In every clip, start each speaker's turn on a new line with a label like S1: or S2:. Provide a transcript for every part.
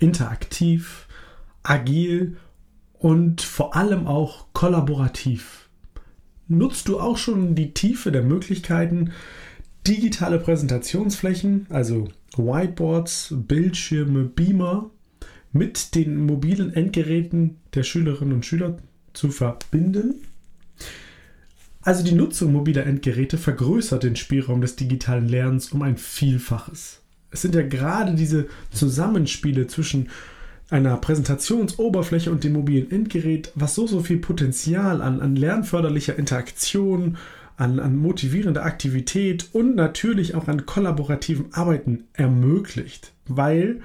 S1: interaktiv, agil und vor allem auch kollaborativ. Nutzt du auch schon die Tiefe der Möglichkeiten, digitale Präsentationsflächen, also Whiteboards, Bildschirme, Beamer mit den mobilen Endgeräten der Schülerinnen und Schüler zu verbinden? Also die Nutzung mobiler Endgeräte vergrößert den Spielraum des digitalen Lernens um ein Vielfaches es sind ja gerade diese Zusammenspiele zwischen einer Präsentationsoberfläche und dem mobilen Endgerät, was so, so viel Potenzial an, an lernförderlicher Interaktion, an, an motivierender Aktivität und natürlich auch an kollaborativem Arbeiten ermöglicht. Weil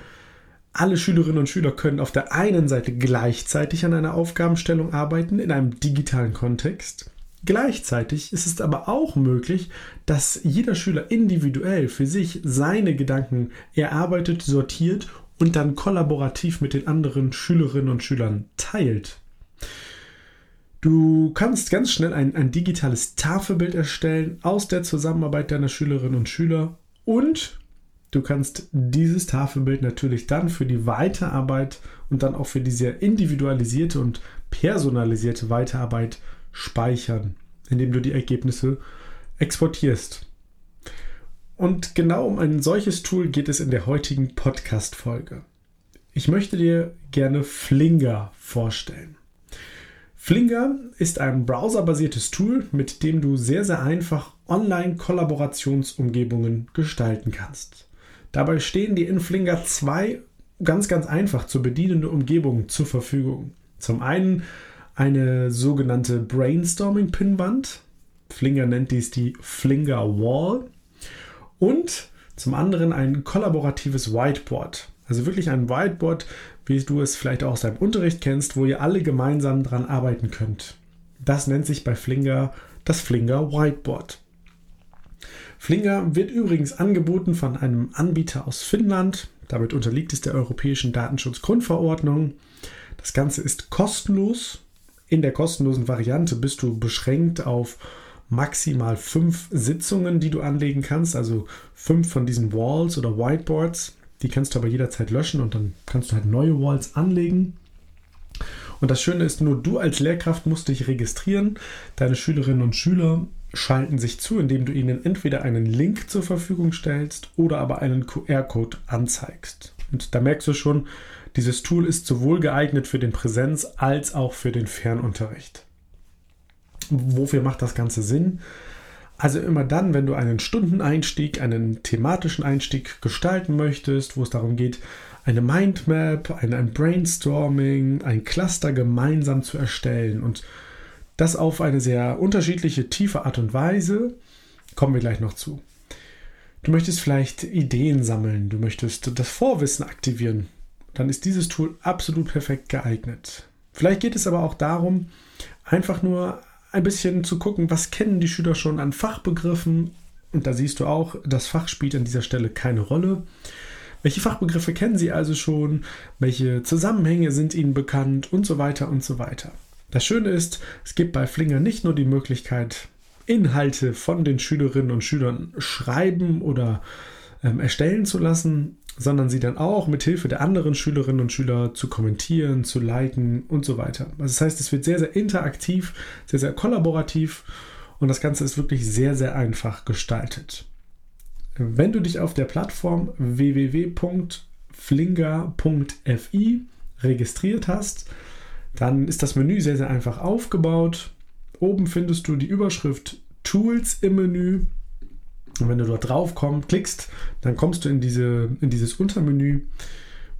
S1: alle Schülerinnen und Schüler können auf der einen Seite gleichzeitig an einer Aufgabenstellung arbeiten in einem digitalen Kontext Gleichzeitig ist es aber auch möglich, dass jeder Schüler individuell für sich seine Gedanken erarbeitet, sortiert und dann kollaborativ mit den anderen Schülerinnen und Schülern teilt. Du kannst ganz schnell ein, ein digitales Tafelbild erstellen aus der Zusammenarbeit deiner Schülerinnen und Schüler und du kannst dieses Tafelbild natürlich dann für die Weiterarbeit und dann auch für die sehr individualisierte und personalisierte Weiterarbeit speichern, indem du die Ergebnisse exportierst. Und genau um ein solches Tool geht es in der heutigen Podcast-Folge. Ich möchte dir gerne Flinger vorstellen. Flinger ist ein browserbasiertes Tool, mit dem du sehr, sehr einfach Online-Kollaborationsumgebungen gestalten kannst. Dabei stehen dir in Flinger zwei ganz, ganz einfach zu bedienende Umgebungen zur Verfügung. Zum einen eine sogenannte Brainstorming-Pinnwand. Flinger nennt dies die Flinger Wall. Und zum anderen ein kollaboratives Whiteboard. Also wirklich ein Whiteboard, wie du es vielleicht auch aus deinem Unterricht kennst, wo ihr alle gemeinsam dran arbeiten könnt. Das nennt sich bei Flinger das Flinger Whiteboard. Flinger wird übrigens angeboten von einem Anbieter aus Finnland. Damit unterliegt es der Europäischen Datenschutzgrundverordnung. Das Ganze ist kostenlos in der kostenlosen Variante bist du beschränkt auf maximal fünf Sitzungen, die du anlegen kannst, also fünf von diesen Walls oder Whiteboards. Die kannst du aber jederzeit löschen und dann kannst du halt neue Walls anlegen. Und das Schöne ist, nur du als Lehrkraft musst dich registrieren. Deine Schülerinnen und Schüler schalten sich zu, indem du ihnen entweder einen Link zur Verfügung stellst oder aber einen QR-Code anzeigst. Und da merkst du schon, dieses Tool ist sowohl geeignet für den Präsenz- als auch für den Fernunterricht. Wofür macht das Ganze Sinn? Also immer dann, wenn du einen Stundeneinstieg, einen thematischen Einstieg gestalten möchtest, wo es darum geht, eine Mindmap, ein, ein Brainstorming, ein Cluster gemeinsam zu erstellen und das auf eine sehr unterschiedliche, tiefe Art und Weise, kommen wir gleich noch zu. Du möchtest vielleicht Ideen sammeln, du möchtest das Vorwissen aktivieren, dann ist dieses Tool absolut perfekt geeignet. Vielleicht geht es aber auch darum, einfach nur ein bisschen zu gucken, was kennen die Schüler schon an Fachbegriffen. Und da siehst du auch, das Fach spielt an dieser Stelle keine Rolle. Welche Fachbegriffe kennen sie also schon? Welche Zusammenhänge sind ihnen bekannt? Und so weiter und so weiter. Das Schöne ist, es gibt bei Flinger nicht nur die Möglichkeit, Inhalte von den Schülerinnen und Schülern schreiben oder ähm, erstellen zu lassen, sondern sie dann auch mit Hilfe der anderen Schülerinnen und Schüler zu kommentieren, zu liken und so weiter. Also das heißt, es wird sehr, sehr interaktiv, sehr, sehr kollaborativ und das Ganze ist wirklich sehr, sehr einfach gestaltet. Wenn du dich auf der Plattform www.flinger.fi registriert hast, dann ist das Menü sehr, sehr einfach aufgebaut. Oben findest du die Überschrift Tools im Menü. Und wenn du dort drauf komm, klickst, dann kommst du in, diese, in dieses Untermenü,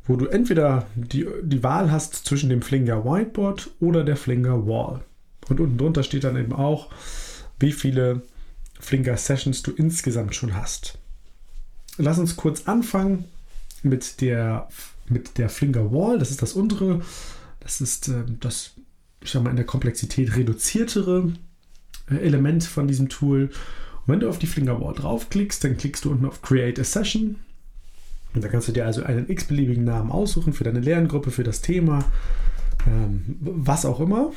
S1: wo du entweder die, die Wahl hast zwischen dem Flinger Whiteboard oder der Flinger Wall. Und unten drunter steht dann eben auch, wie viele Flinger Sessions du insgesamt schon hast. Lass uns kurz anfangen mit der, mit der Flinger Wall. Das ist das untere. Das ist äh, das, ich sag mal, in der Komplexität reduziertere äh, Element von diesem Tool. Und wenn du auf die Flinger Wall draufklickst, dann klickst du unten auf Create a Session. Und da kannst du dir also einen x-beliebigen Namen aussuchen für deine Lerngruppe, für das Thema, ähm, was auch immer.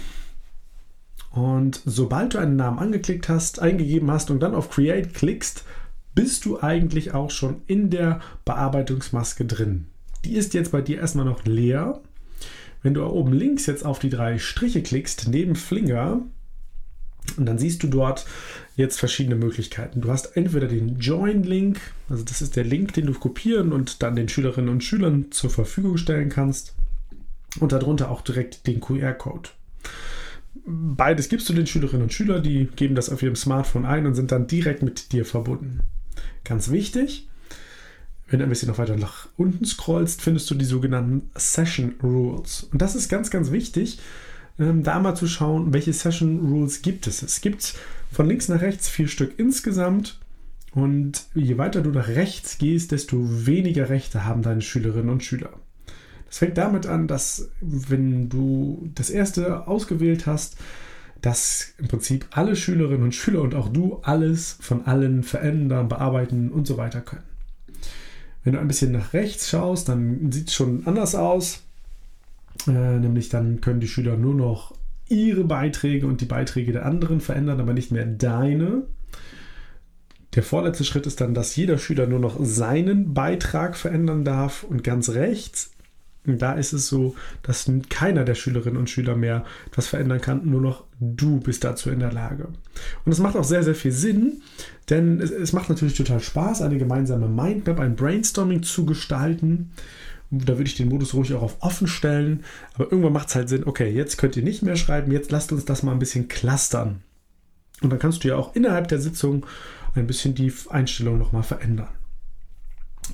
S1: Und sobald du einen Namen angeklickt hast, eingegeben hast und dann auf Create klickst, bist du eigentlich auch schon in der Bearbeitungsmaske drin. Die ist jetzt bei dir erstmal noch leer. Wenn du oben links jetzt auf die drei Striche klickst, neben Flinger, und dann siehst du dort jetzt verschiedene Möglichkeiten. Du hast entweder den Join-Link, also das ist der Link, den du kopieren und dann den Schülerinnen und Schülern zur Verfügung stellen kannst. Und darunter auch direkt den QR-Code. Beides gibst du den Schülerinnen und Schülern, die geben das auf ihrem Smartphone ein und sind dann direkt mit dir verbunden. Ganz wichtig, wenn du ein bisschen noch weiter nach unten scrollst, findest du die sogenannten Session Rules. Und das ist ganz, ganz wichtig, ähm, da mal zu schauen, welche Session Rules gibt es. Es gibt von links nach rechts vier Stück insgesamt. Und je weiter du nach rechts gehst, desto weniger Rechte haben deine Schülerinnen und Schüler. Das fängt damit an, dass wenn du das erste ausgewählt hast, dass im Prinzip alle Schülerinnen und Schüler und auch du alles von allen verändern, bearbeiten und so weiter können. Wenn du ein bisschen nach rechts schaust, dann sieht es schon anders aus. Äh, nämlich dann können die Schüler nur noch ihre Beiträge und die Beiträge der anderen verändern, aber nicht mehr deine. Der vorletzte Schritt ist dann, dass jeder Schüler nur noch seinen Beitrag verändern darf. Und ganz rechts, da ist es so, dass keiner der Schülerinnen und Schüler mehr etwas verändern kann, nur noch du bist dazu in der Lage. Und es macht auch sehr, sehr viel Sinn, denn es, es macht natürlich total Spaß, eine gemeinsame Mindmap, ein Brainstorming zu gestalten. Da würde ich den Modus ruhig auch auf offen stellen. Aber irgendwann macht es halt Sinn, okay, jetzt könnt ihr nicht mehr schreiben, jetzt lasst uns das mal ein bisschen clustern. Und dann kannst du ja auch innerhalb der Sitzung ein bisschen die Einstellung nochmal verändern.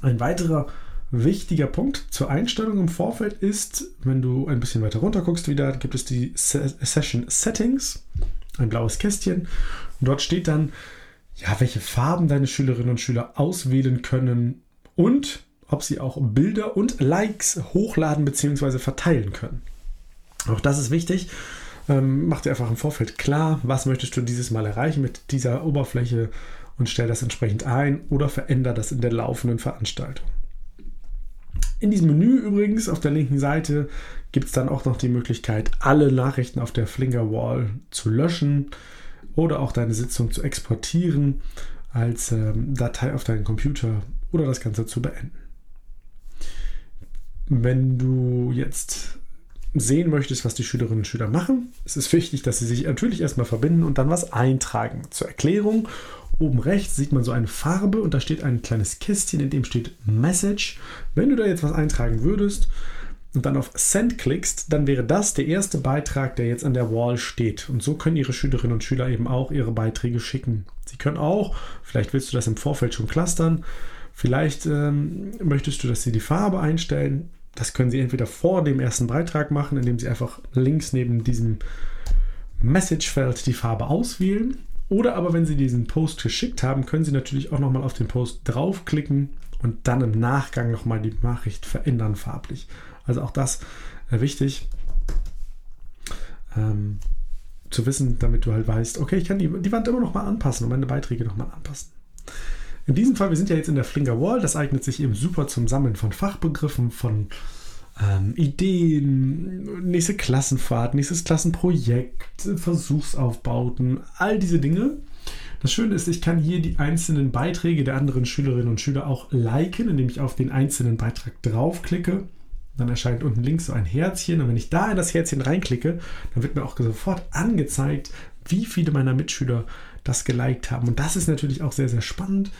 S1: Ein weiterer wichtiger Punkt zur Einstellung im Vorfeld ist, wenn du ein bisschen weiter runter guckst, wieder gibt es die Session Settings, ein blaues Kästchen. Und dort steht dann, ja, welche Farben deine Schülerinnen und Schüler auswählen können und ob sie auch Bilder und Likes hochladen bzw. verteilen können. Auch das ist wichtig. Ähm, mach dir einfach im Vorfeld klar, was möchtest du dieses Mal erreichen mit dieser Oberfläche und stell das entsprechend ein oder veränder das in der laufenden Veranstaltung. In diesem Menü übrigens auf der linken Seite gibt es dann auch noch die Möglichkeit, alle Nachrichten auf der Flinger Wall zu löschen oder auch deine Sitzung zu exportieren als ähm, Datei auf deinen Computer oder das Ganze zu beenden. Wenn du jetzt sehen möchtest, was die Schülerinnen und Schüler machen, ist es wichtig, dass sie sich natürlich erstmal verbinden und dann was eintragen. Zur Erklärung, oben rechts sieht man so eine Farbe und da steht ein kleines Kästchen, in dem steht Message. Wenn du da jetzt was eintragen würdest und dann auf Send klickst, dann wäre das der erste Beitrag, der jetzt an der Wall steht. Und so können ihre Schülerinnen und Schüler eben auch ihre Beiträge schicken. Sie können auch, vielleicht willst du das im Vorfeld schon clustern, vielleicht ähm, möchtest du, dass sie die Farbe einstellen das können Sie entweder vor dem ersten Beitrag machen, indem Sie einfach links neben diesem Messagefeld die Farbe auswählen. Oder aber, wenn Sie diesen Post geschickt haben, können Sie natürlich auch nochmal auf den Post draufklicken und dann im Nachgang nochmal die Nachricht verändern farblich. Also auch das äh, wichtig ähm, zu wissen, damit du halt weißt, okay, ich kann die, die Wand immer nochmal anpassen und meine Beiträge nochmal anpassen. In diesem Fall, wir sind ja jetzt in der Flinger Wall, das eignet sich eben super zum Sammeln von Fachbegriffen, von ähm, Ideen, nächste Klassenfahrt, nächstes Klassenprojekt, Versuchsaufbauten, all diese Dinge. Das Schöne ist, ich kann hier die einzelnen Beiträge der anderen Schülerinnen und Schüler auch liken, indem ich auf den einzelnen Beitrag draufklicke. Dann erscheint unten links so ein Herzchen und wenn ich da in das Herzchen reinklicke, dann wird mir auch sofort angezeigt, wie viele meiner Mitschüler das geliked haben. Und das ist natürlich auch sehr, sehr spannend.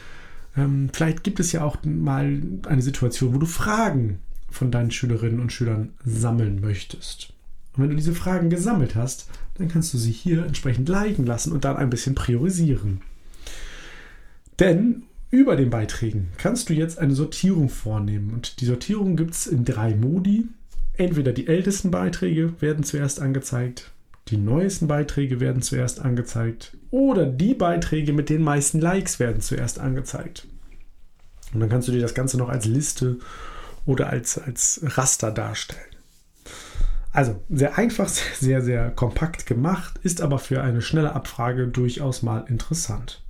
S1: Ähm, vielleicht gibt es ja auch mal eine Situation, wo du Fragen von deinen Schülerinnen und Schülern sammeln möchtest. Und wenn du diese Fragen gesammelt hast, dann kannst du sie hier entsprechend liken lassen und dann ein bisschen priorisieren. Denn über den Beiträgen kannst du jetzt eine Sortierung vornehmen. Und die Sortierung gibt es in drei Modi. Entweder die ältesten Beiträge werden zuerst angezeigt, die neuesten Beiträge werden zuerst angezeigt oder die Beiträge mit den meisten Likes werden zuerst angezeigt. Und dann kannst du dir das Ganze noch als Liste oder als, als Raster darstellen. Also sehr einfach, sehr, sehr kompakt gemacht, ist aber für eine schnelle Abfrage durchaus mal interessant.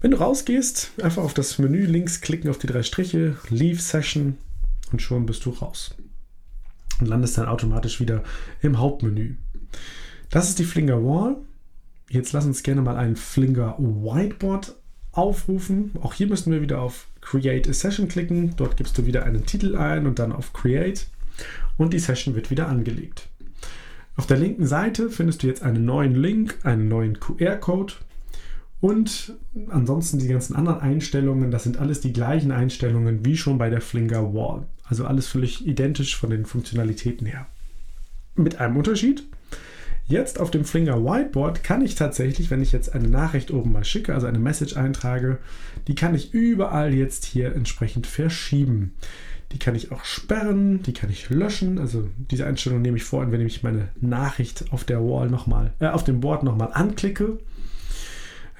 S1: Wenn du rausgehst, einfach auf das Menü links klicken auf die drei Striche, Leave Session und schon bist du raus. Und landest dann automatisch wieder im Hauptmenü. Das ist die Flinger Wall. Jetzt lass uns gerne mal ein Flinger Whiteboard aufrufen. Auch hier müssen wir wieder auf Create a Session klicken. Dort gibst du wieder einen Titel ein und dann auf Create und die Session wird wieder angelegt. Auf der linken Seite findest du jetzt einen neuen Link, einen neuen QR-Code und ansonsten die ganzen anderen Einstellungen, das sind alles die gleichen Einstellungen wie schon bei der Flinger Wall. Also alles völlig identisch von den Funktionalitäten her. Mit einem Unterschied. Jetzt auf dem Flinger Whiteboard kann ich tatsächlich, wenn ich jetzt eine Nachricht oben mal schicke, also eine Message eintrage, die kann ich überall jetzt hier entsprechend verschieben. Die kann ich auch sperren, die kann ich löschen. Also diese Einstellung nehme ich vor, wenn ich meine Nachricht auf der Wall nochmal, äh, auf dem Board nochmal anklicke.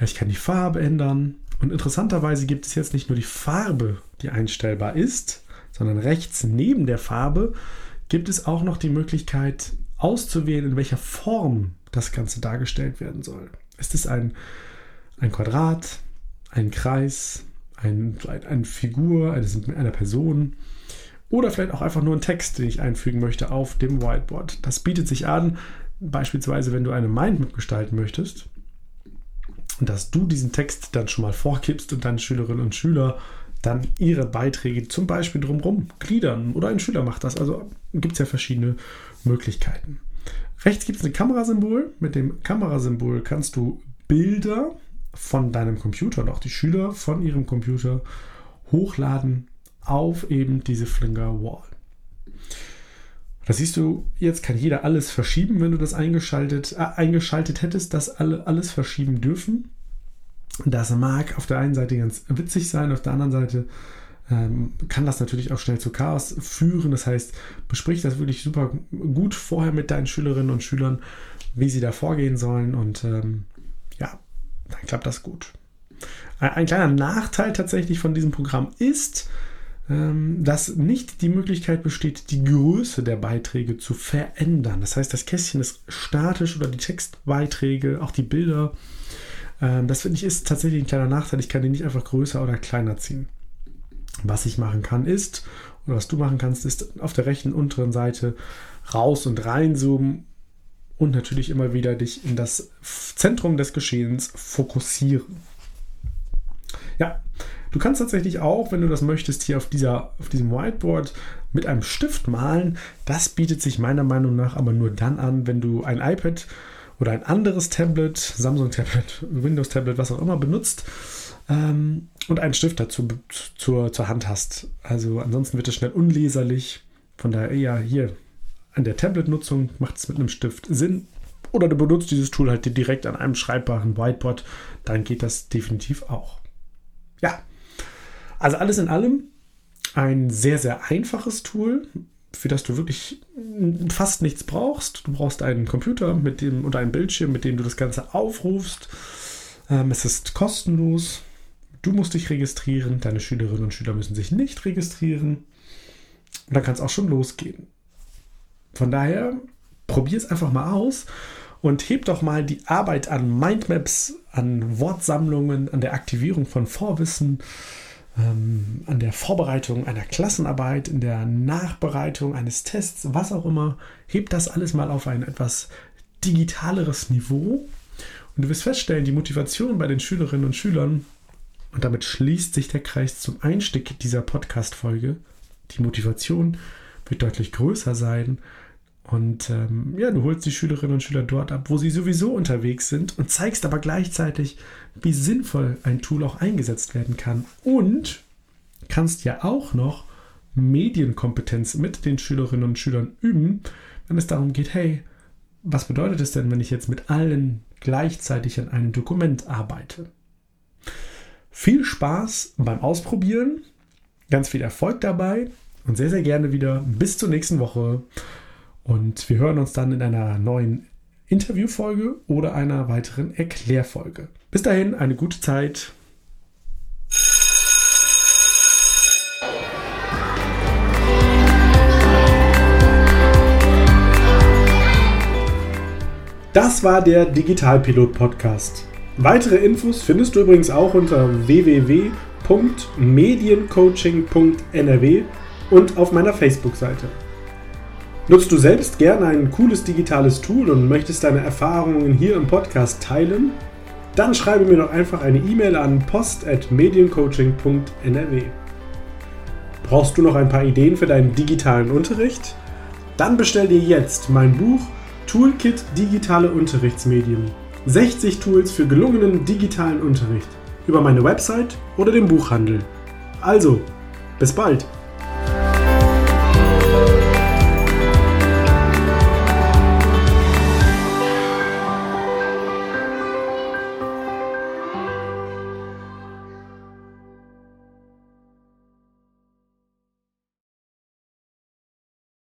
S1: Ich kann die Farbe ändern. Und interessanterweise gibt es jetzt nicht nur die Farbe, die einstellbar ist, sondern rechts neben der Farbe gibt es auch noch die Möglichkeit, auszuwählen, in welcher Form das Ganze dargestellt werden soll. Ist es ein, ein Quadrat, ein Kreis, ein, eine Figur einer Person oder vielleicht auch einfach nur ein Text, den ich einfügen möchte auf dem Whiteboard. Das bietet sich an, beispielsweise wenn du eine Mindmap gestalten möchtest, dass du diesen Text dann schon mal vorgibst und deine Schülerinnen und Schüler dann ihre Beiträge zum Beispiel drumherum gliedern oder ein Schüler macht das. Also gibt es ja verschiedene Möglichkeiten. Rechts gibt es ein Kamerasymbol. Mit dem Kamerasymbol kannst du Bilder von deinem Computer und auch die Schüler von ihrem Computer hochladen auf eben diese Flinger Wall. Da siehst du, jetzt kann jeder alles verschieben, wenn du das eingeschaltet, äh, eingeschaltet hättest, dass alle alles verschieben dürfen. Das mag auf der einen Seite ganz witzig sein, auf der anderen Seite ähm, kann das natürlich auch schnell zu Chaos führen. Das heißt, besprich das wirklich super gut vorher mit deinen Schülerinnen und Schülern, wie sie da vorgehen sollen und ähm, ja, dann klappt das gut. Ein, ein, kleiner Nachteil tatsächlich von diesem Programm ist, dass nicht die Möglichkeit besteht, die Größe der Beiträge zu verändern. Das heißt, das Kästchen ist statisch oder die Textbeiträge, auch die Bilder. Ähm, das finde ich ist tatsächlich ein kleiner Nachteil. Ich kann die nicht einfach größer oder kleiner ziehen. Was ich machen kann ist, oder was du machen kannst, ist auf der rechten unteren Seite raus und reinzoomen und natürlich immer wieder dich in das Zentrum des Geschehens fokussieren. Ja, du kannst tatsächlich auch, wenn du das möchtest, hier auf, dieser, auf diesem Whiteboard mit einem Stift malen. Das bietet sich meiner Meinung nach aber nur dann an, wenn du ein iPad oder ein anderes Tablet, Samsung Tablet, Windows Tablet, was auch immer benutzt ähm, und einen Stift dazu zur, zur Hand hast. Also ansonsten wird es schnell unleserlich. Von daher eher hier an der Tablet-Nutzung macht es mit einem Stift Sinn. Oder du benutzt dieses Tool halt direkt an einem schreibbaren Whiteboard, dann geht das definitiv auch. Ja, also alles in allem ein sehr, sehr einfaches Tool, für das du wirklich fast nichts brauchst. Du brauchst einen Computer mit dem oder einen Bildschirm, mit dem du das Ganze aufrufst. Ähm, es ist kostenlos. Du musst dich registrieren, deine Schülerinnen und Schüler müssen sich nicht registrieren. Und dann kann es auch schon losgehen. Von daher, probier es einfach mal aus und heb doch mal die Arbeit an Mindmaps, an Wortsammlungen, an der Aktivierung von Vorwissen, ähm, an der Vorbereitung einer Klassenarbeit, in der Nachbereitung eines Tests, was auch immer. Heb das alles mal auf ein etwas digitaleres Niveau und du wirst feststellen, die Motivation bei den Schülerinnen und Schülern und damit schließt sich der Kreis zum Einstieg dieser Podcast-Folge. Die Motivation wird deutlich größer sein. Und ähm, ja, du holst die Schülerinnen und Schüler dort ab, wo sie sowieso unterwegs sind und zeigst aber gleichzeitig, wie sinnvoll ein Tool auch eingesetzt werden kann. Und kannst ja auch noch Medienkompetenz mit den Schülerinnen und Schülern üben, wenn es darum geht, hey, was bedeutet es denn, wenn ich jetzt mit allen gleichzeitig an einem Dokument arbeite? Viel Spaß beim Ausprobieren, ganz viel Erfolg dabei und sehr, sehr gerne wieder bis zur nächsten Woche. Und wir hören uns dann in einer neuen Interviewfolge oder einer weiteren Erklärfolge. Bis dahin, eine gute Zeit. Das war der Digitalpilot Podcast. Weitere Infos findest du übrigens auch unter www.mediencoaching.nrw und auf meiner Facebook-Seite. Nutzt du selbst gerne ein cooles digitales Tool und möchtest deine Erfahrungen hier im Podcast teilen? Dann schreibe mir doch einfach eine E-Mail an post.mediencoaching.nrw. Brauchst du noch ein paar Ideen für deinen digitalen Unterricht? Dann bestell dir jetzt mein Buch Toolkit Digitale Unterrichtsmedien. 60 Tools für gelungenen digitalen Unterricht über meine Website oder den Buchhandel. Also, bis bald!